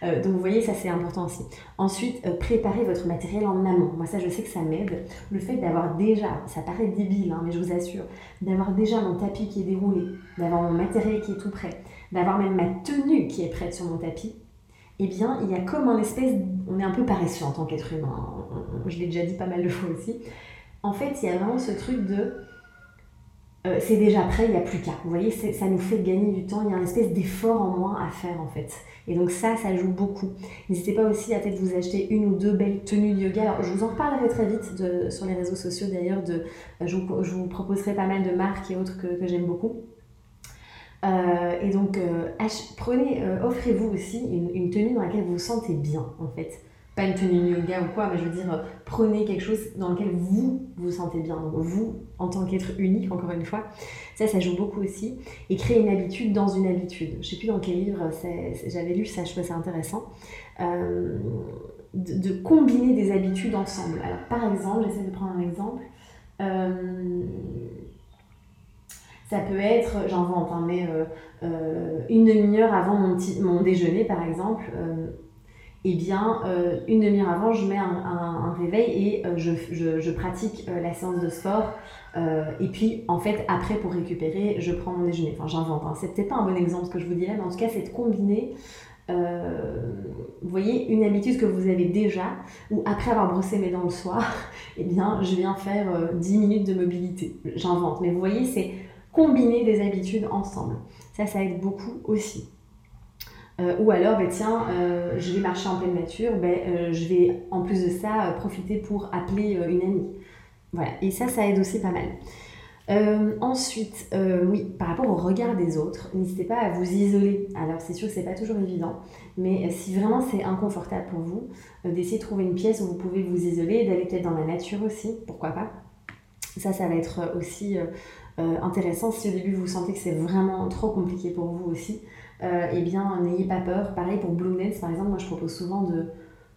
Euh, donc vous voyez, ça c'est important aussi. Ensuite, euh, préparez votre matériel en amont. Moi ça, je sais que ça m'aide. Le fait d'avoir déjà, ça paraît débile, hein, mais je vous assure, d'avoir déjà mon tapis qui est déroulé, d'avoir mon matériel qui est tout prêt, d'avoir même ma tenue qui est prête sur mon tapis, eh bien, il y a comme un espèce... On est un peu paresseux en tant qu'être humain. Je l'ai déjà dit pas mal de fois aussi. En fait, il y a vraiment ce truc de euh, c'est déjà prêt, il n'y a plus qu'à. Vous voyez, ça nous fait gagner du temps, il y a une espèce d'effort en moins à faire en fait. Et donc ça, ça joue beaucoup. N'hésitez pas aussi à peut-être vous acheter une ou deux belles tenues de yoga. Je vous en reparlerai très vite sur les réseaux sociaux d'ailleurs. De, je, vous, proposerai pas mal de marques et autres que, j'aime beaucoup. Euh, et donc, euh, offrez-vous aussi une, une tenue dans laquelle vous vous sentez bien en fait pas une tenue yoga ou quoi, mais je veux dire, prenez quelque chose dans lequel vous vous sentez bien. vous, en tant qu'être unique, encore une fois, ça, ça joue beaucoup aussi. Et créer une habitude dans une habitude. Je sais plus dans quel livre j'avais lu ça, je trouvais ça intéressant. Euh, de, combiner des habitudes ensemble. Alors, par exemple, j'essaie de prendre un exemple. Euh, ça peut être, j'invente, hein, mais euh, une demi-heure avant mon, mon, déjeuner, par exemple eh bien, euh, une demi-heure avant, je mets un, réveil et euh, je, pratique euh, la séance de sport. et puis, en fait, après, pour récupérer, je prends mon déjeuner. Enfin, j'invente. Hein. C'est peut-être pas un bon exemple ce que je vous dis là, mais en tout cas, c'est de combiner vous voyez, une habitude que vous avez déjà, ou après avoir brossé mes dents le soir, (laughs) eh bien, je viens faire 10 minutes de mobilité. J'invente. Mais vous voyez, c'est combiner des habitudes ensemble. Ça, ça aide beaucoup aussi. Euh, ou alors, ben, tiens, euh, je vais marcher en pleine nature, ben, euh, je vais en plus de ça profiter pour appeler une amie. Voilà, et ça, ça aide aussi pas mal. ensuite, oui, par rapport au regard des autres, n'hésitez pas à vous isoler. Alors, c'est sûr que c'est pas toujours évident, mais si vraiment c'est inconfortable pour vous, d'essayer de trouver une pièce où vous pouvez vous isoler, d'aller peut-être dans la nature aussi, pourquoi pas. Ça, ça va être aussi intéressant si au début vous sentez que c'est vraiment trop compliqué pour vous aussi eh bien, n'ayez pas peur. Pareil pour Blue par exemple, moi je propose souvent de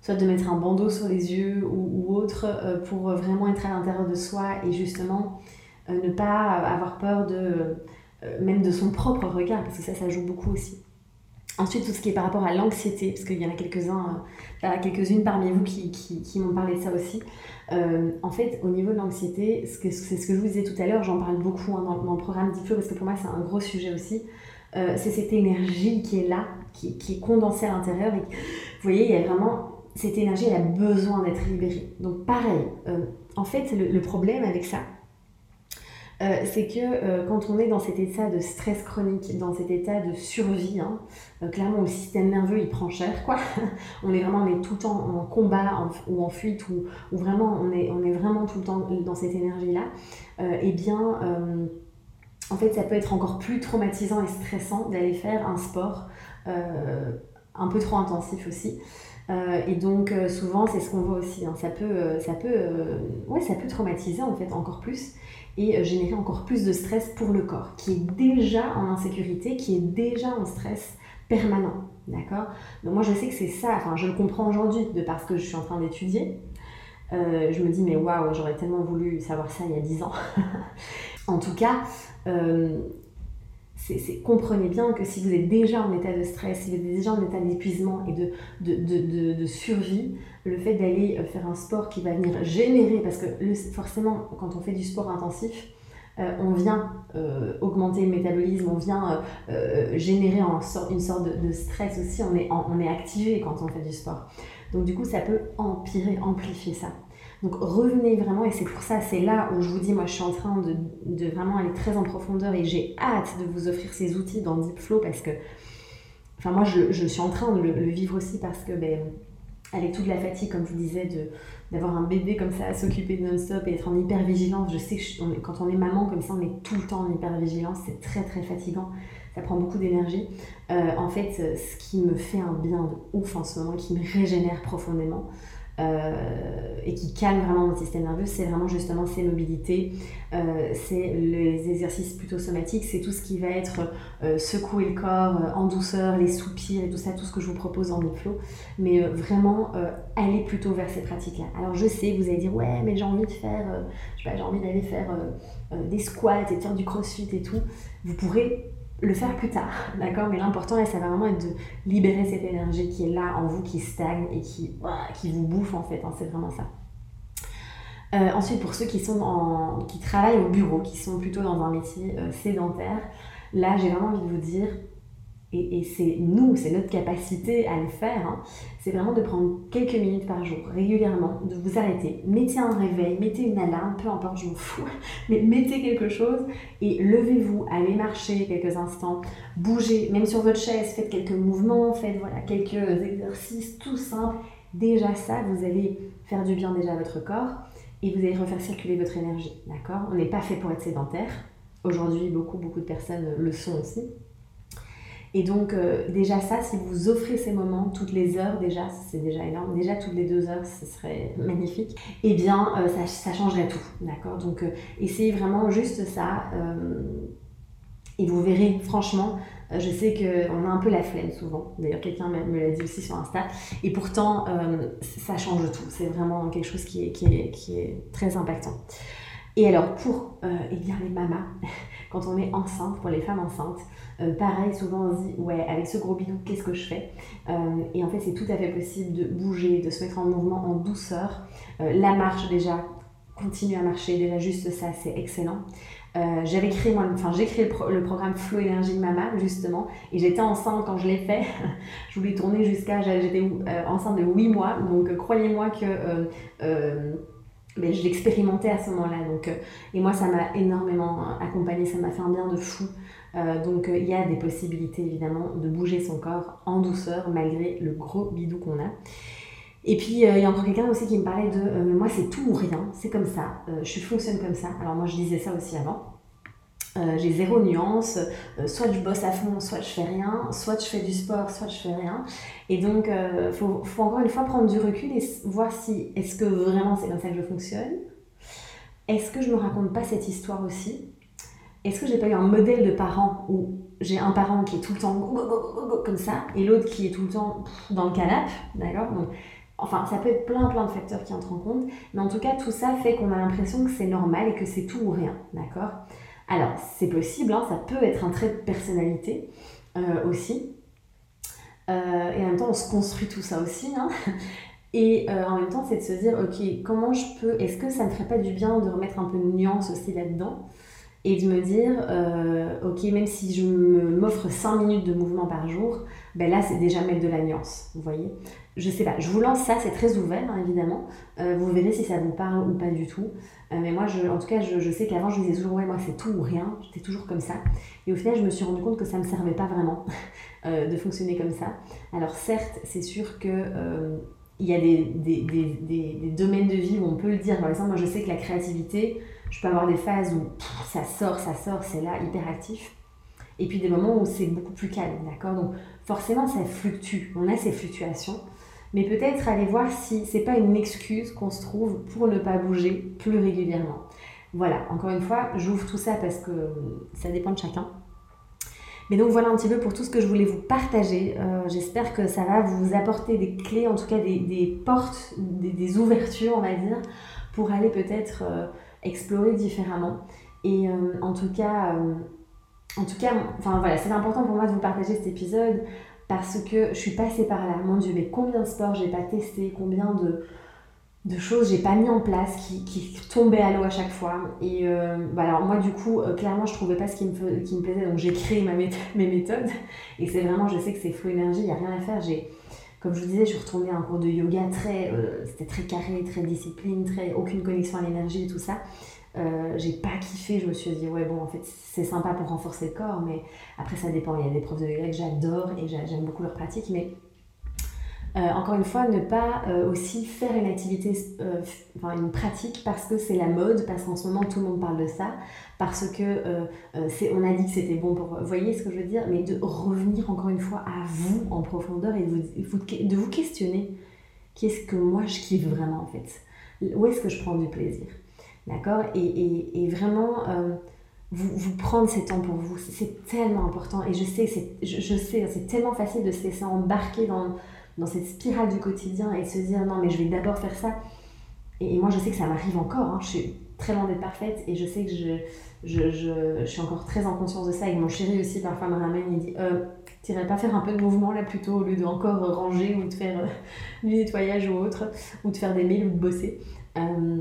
soit de mettre un bandeau sur les yeux ou, autre euh, pour vraiment être à l'intérieur de soi et justement euh, ne pas avoir peur de même de son propre regard parce que ça ça joue beaucoup aussi. Ensuite, tout ce qui est par rapport à l'anxiété, parce qu'il y en a quelques-uns, quelques-unes parmi vous qui, qui, m'ont parlé de ça aussi. en fait, au niveau de l'anxiété, c'est ce que je vous disais tout à l'heure, j'en parle beaucoup hein, dans, dans, le programme Diplo parce que pour moi c'est un gros sujet aussi. Euh, c'est cette énergie qui est là, qui, est condensée à l'intérieur. Vous voyez, il y a vraiment cette énergie, elle a besoin d'être libérée. Donc pareil, euh, en fait, le, problème avec ça, euh, c'est que quand on est dans cet état de stress chronique, dans cet état de survie, hein, clairement le système nerveux il prend cher, quoi. (laughs) on est vraiment on est tout le temps en combat ou en fuite, ou, vraiment on est, on est vraiment tout le temps dans cette énergie-là. eh bien, en fait, ça peut être encore plus traumatisant et stressant d'aller faire un sport euh, un peu trop intensif aussi. Euh, et donc euh, souvent c'est ce qu'on voit aussi, hein. ça, peut, ça, peut, ouais, ça peut traumatiser en fait encore plus et générer encore plus de stress pour le corps qui est déjà en insécurité, qui est déjà en stress permanent. D'accord? Donc moi je sais que c'est ça, enfin je le comprends aujourd'hui de parce que je suis en train d'étudier. je me dis mais waouh, j'aurais tellement voulu savoir ça il y a 10 ans. (laughs) en tout cas, euh, comprenez bien que si vous êtes déjà en état de stress, si vous êtes déjà en état d'épuisement et de, survie, le fait d'aller euh, faire un sport qui va venir générer, parce que forcément, quand on fait du sport intensif, euh, on vient augmenter le métabolisme, on vient générer une sorte de, stress aussi, on est, on est activé quand on fait du sport. Donc du coup, ça peut empirer, amplifier ça. Donc revenez vraiment, et c'est pour ça, c'est là où je vous dis, moi je suis en train de, vraiment aller très en profondeur et j'ai hâte de vous offrir ces outils dans Deep Flow parce que, enfin moi je, suis en train de le, vivre aussi parce que, ben, avec toute la fatigue, comme je vous disais, d'avoir un bébé comme ça à s'occuper non-stop et être en hyper-vigilance, je sais que quand on est maman comme ça, on est tout le temps en hyper-vigilance, c'est très très fatigant ça prend beaucoup d'énergie. Euh, en fait, ce qui me fait un bien de ouf en ce moment, qui me régénère profondément, euh, et qui calme vraiment mon système nerveux, c'est vraiment justement ces mobilités, euh, c'est les exercices plutôt somatiques, c'est tout ce qui va être euh, secouer le corps en douceur, les soupirs et tout ça, tout ce que je vous propose en flow, mais vraiment aller plutôt vers ces pratiques-là. Alors je sais, vous allez dire ouais, mais j'ai envie de faire, je sais pas, j'ai envie d'aller faire des squats et de faire du crossfit et tout. Vous pourrez le faire plus tard, d'accord? Mais l'important, là, ça va vraiment être de libérer cette énergie qui est là en vous, qui stagne et qui, vous bouffe en fait, hein, c'est vraiment ça. Euh, ensuite, pour ceux qui, sont en, qui travaillent au bureau, qui sont plutôt dans un métier euh, sédentaire, là, j'ai vraiment envie de vous dire, et, c'est nous, c'est notre capacité à le faire, hein. c'est vraiment de prendre quelques minutes par jour, régulièrement, de vous arrêter. Mettez un réveil, mettez une alarme, peu importe, je m'en fous, (laughs) mais mettez quelque chose et levez-vous, allez marcher quelques instants, bougez, même sur votre chaise, faites quelques mouvements, faites voilà, quelques exercices tout simples. Déjà ça, vous allez faire du bien déjà à votre corps et vous allez refaire circuler votre énergie, d'accord? On n'est pas fait pour être sédentaire. Aujourd'hui, beaucoup, beaucoup de personnes le sont aussi. Et donc, euh, déjà ça, si vous offrez ces moments toutes les heures, déjà, c'est déjà énorme, déjà toutes les deux heures, ce serait magnifique, eh bien, euh, ça, ça, changerait tout, d'accord? Donc, euh, essayez vraiment juste ça, et vous verrez, franchement, je sais qu'on a un peu la flemme souvent, d'ailleurs, quelqu'un me l'a dit aussi sur Insta, et pourtant, ça change tout, c'est vraiment quelque chose qui est, qui est, qui est très impactant. Et alors, pour eh bien, les mamas, quand on est enceinte, pour les femmes enceintes, euh, pareil, souvent on se dit, ouais, avec ce gros bidou, qu'est-ce que je fais? Euh, Et en fait, c'est tout à fait possible de bouger, de se mettre en mouvement en douceur. Euh, la marche, déjà, continue à marcher. Déjà juste ça, c'est excellent. J'avais créé moi, enfin j'ai le, programme Flow Énergie de Mama justement et j'étais enceinte quand je l'ai fait. (laughs) je voulais tourner jusqu'à, j'étais enceinte de 8 mois donc croyez-moi que ben, je l'expérimentais à ce moment-là. Donc, et moi ça m'a énormément accompagnée, ça m'a fait un bien de fou. donc il y a des possibilités évidemment de bouger son corps en douceur malgré le gros bidou qu'on a. Et puis, il y a encore quelqu'un aussi qui me parlait de moi, c'est tout ou rien, c'est comme ça, je fonctionne comme ça. Alors, moi, je disais ça aussi avant. Euh, j'ai zéro nuance, euh, soit je bosse à fond, soit je fais rien, soit je fais du sport, soit je fais rien. Et donc, il euh, faut, encore une fois prendre du recul et voir si est-ce que vraiment c'est comme ça que je fonctionne? Est-ce que je me raconte pas cette histoire aussi? Est-ce que j'ai pas eu un modèle de parent où j'ai un parent qui est tout le temps comme ça et l'autre qui est tout le temps dans le canapé, d'accord? Enfin, ça peut être plein plein de facteurs qui entrent en compte, mais en tout cas, tout ça fait qu'on a l'impression que c'est normal et que c'est tout ou rien, d'accord? Alors, c'est possible, hein, ça peut être un trait de personnalité euh, aussi. Euh, et en même temps, on se construit tout ça aussi. Hein. (laughs) Et euh, en même temps, c'est de se dire, ok, comment je peux, est-ce que ça ne ferait pas du bien de remettre un peu de nuance aussi là-dedans? Et de me dire, ok, même si je m'offre 5 minutes de mouvement par jour, ben là, c'est déjà mettre de la nuance, vous voyez je sais pas, je vous lance ça, c'est très ouvert hein, évidemment. Euh, vous verrez si ça vous parle ou pas du tout. Euh, mais moi, je, en tout cas, je, sais qu'avant, je disais toujours, ouais, moi, c'est tout ou rien. J'étais toujours comme ça. Et au final, je me suis rendu compte que ça ne me servait pas vraiment (laughs) euh, de fonctionner comme ça. Alors, certes, c'est sûr que. il y a des, des, des, des, domaines de vie où on peut le dire. Par exemple, moi je sais que la créativité, je peux avoir des phases où ça sort, ça sort, c'est là, hyper actif. Et puis des moments où c'est beaucoup plus calme, d'accord? Donc forcément, ça fluctue. On a ces fluctuations mais peut-être aller voir si c'est pas une excuse qu'on se trouve pour ne pas bouger plus régulièrement. Voilà, encore une fois, j'ouvre tout ça parce que ça dépend de chacun. Mais donc voilà un petit peu pour tout ce que je voulais vous partager. Euh, j'espère que ça va vous apporter des clés, en tout cas des, portes, des, ouvertures, on va dire, pour aller peut-être euh, explorer différemment. Et euh, en tout cas, en tout cas, enfin voilà, c'est important pour moi de vous partager cet épisode parce que je suis passée par là. Mon Dieu, mais combien de sports j'ai pas testé, combien de, de choses j'ai pas mis en place qui, qui tombaient à l'eau à chaque fois. Et euh, bah alors moi du coup, euh, clairement je trouvais pas ce qui me, qui me plaisait, donc j'ai créé ma méthode, (laughs) mes méthodes. Et c'est vraiment, je sais que c'est Flow Énergie, il n'y a rien à faire. J'ai, comme je vous disais, je suis retournée à un cours de yoga très, euh, c'était très carré, très discipline, très aucune connexion à l'énergie et tout ça. Euh, j'ai pas kiffé, je me suis dit, ouais, bon, en fait, c'est sympa pour renforcer le corps, mais après, ça dépend. Il y a des profs de yoga que j'adore et j'aime beaucoup leur pratique, mais euh, encore une fois, ne pas euh, aussi faire une activité, enfin une pratique parce que c'est la mode, parce qu'en ce moment tout le monde parle de ça, parce que on a dit que c'était bon pour. Vous voyez ce que je veux dire Mais de revenir encore une fois à vous en profondeur et de vous, de vous questionner qu'est-ce que moi je kiffe vraiment en fait? Où est-ce que je prends du plaisir? D'accord? Et, et, vraiment, euh, vous, vous, prendre ces temps pour vous, c'est tellement important. Et je sais, je, sais, c'est tellement facile de se laisser embarquer dans, dans cette spirale du quotidien et de se dire non, mais je vais d'abord faire ça. Et, moi, je sais que ça m'arrive encore. Hein. je suis très loin d'être parfaite et je sais que je, je, je, je, suis encore très en conscience de ça. Et mon chéri aussi, parfois, me ramène et dit euh, T'irais pas faire un peu de mouvement là plutôt au lieu de encore ranger ou de faire euh, du nettoyage ou autre, ou de faire des mails ou de bosser euh,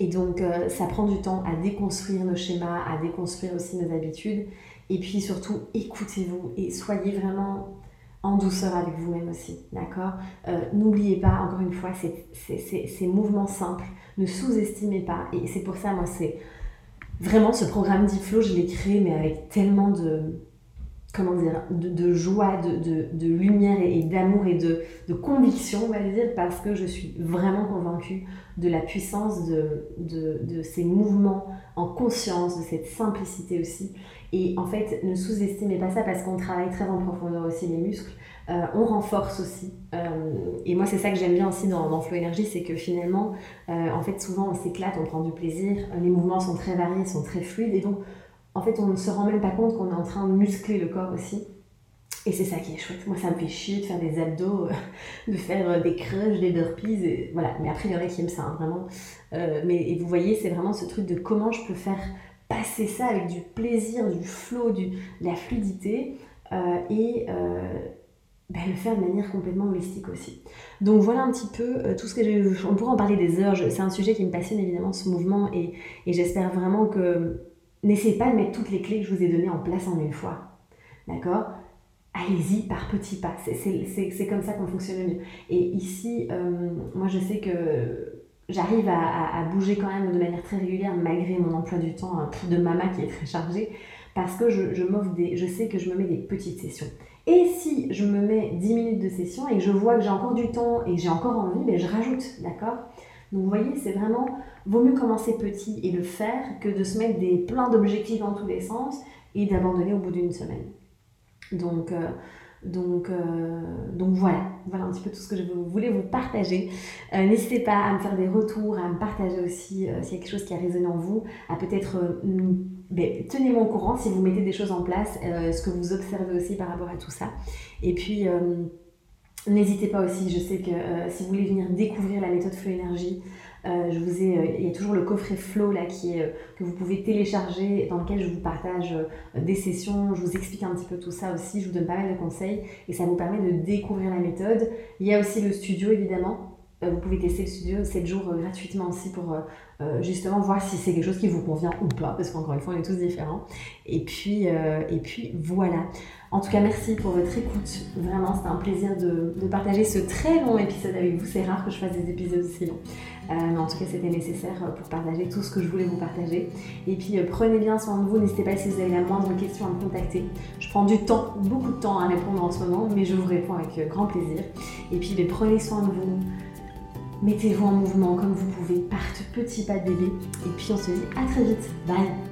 et donc, euh, ça prend du temps à déconstruire nos schémas, à déconstruire aussi nos habitudes. Et puis surtout, écoutez-vous et soyez vraiment en douceur avec vous-même aussi, d'accord? Euh, N'oubliez pas, encore une fois, ces, mouvements simples, ne sous-estimez pas. Et c'est pour ça, moi, c'est vraiment ce programme d'Iflow, je l'ai créé, mais avec tellement de, comment dire, de, joie, de, lumière et, d'amour et de, conviction, on va dire, parce que je suis vraiment convaincue de la puissance de, ces mouvements en conscience, de cette simplicité aussi. Et en fait, ne sous-estimez pas ça parce qu'on travaille très en profondeur aussi les muscles. Euh, on renforce aussi. Euh, et moi, c'est ça que j'aime bien aussi dans, dans Flow Energy, c'est que finalement, euh, en fait, souvent, on s'éclate, on prend du plaisir, les mouvements sont très variés, sont très fluides, et donc en fait, on ne se rend même pas compte qu'on est en train de muscler le corps aussi. Et c'est ça qui est chouette. Moi, ça me fait chier de faire des abdos, euh, de faire euh, des crunchs, des burpees. Voilà. Mais après, il y en a qui aiment ça, hein, vraiment. Euh, mais vous voyez, c'est vraiment ce truc de comment je peux faire passer ça avec du plaisir, du flow, de la fluidité. et ben, le faire de manière complètement holistique aussi. Donc voilà un petit peu tout ce que j'ai. On pourrait en parler des heures, c'est un sujet qui me passionne évidemment ce mouvement et j'espère vraiment que. N'essayez pas de mettre toutes les clés que je vous ai données en place en une fois. D'accord? Allez-y par petits pas. C'est comme ça qu'on fonctionne mieux. Et ici, euh, moi je sais que j'arrive à, bouger quand même de manière très régulière malgré mon emploi du temps hein, de maman qui est très chargé parce que je, sais que je me mets des petites sessions. Et si je me mets 10 minutes de session et que je vois que j'ai encore du temps et que j'ai encore envie, ben je rajoute, d'accord? Donc vous voyez, c'est vraiment, vaut mieux commencer petit et le faire que de se mettre des, plein d'objectifs dans tous les sens et d'abandonner au bout d'une semaine. Donc, euh, donc, euh, donc voilà, voilà un petit peu tout ce que je voulais vous partager. Euh, n'hésitez pas à me faire des retours, à me partager aussi s'il y a quelque chose qui a résonné en vous, à peut-être ben, tenez-moi au courant si vous mettez des choses en place, ce que vous observez aussi par rapport à tout ça. Et puis N'hésitez pas aussi, je sais que si vous voulez venir découvrir la méthode Flow Énergie, euh, je vous ai, euh, il y a toujours le coffret Flow là qui est, euh, que vous pouvez télécharger, dans lequel je vous partage des sessions, je vous explique un petit peu tout ça aussi, je vous donne pas mal de conseils et ça vous permet de découvrir la méthode. Il y a aussi le studio évidemment. Vous pouvez tester le studio 7 jours gratuitement aussi pour justement voir si c'est quelque chose qui vous convient ou pas, parce qu'encore une fois, on est tous différents. Et puis voilà. En tout cas, merci pour votre écoute. Vraiment, c'était un plaisir de, partager ce très long épisode avec vous. C'est rare que je fasse des épisodes aussi longs. Euh, mais en tout cas, c'était nécessaire pour partager tout ce que je voulais vous partager. Et puis, euh, prenez bien soin de vous. N'hésitez pas si vous avez la moindre question à me contacter. Je prends du temps, beaucoup de temps à répondre en ce moment, mais je vous réponds avec euh, grand plaisir. Et puis, ben, prenez soin de vous. Mettez-vous en mouvement comme vous pouvez par petits pas de bébé. Et puis, on se dit à très vite. Bye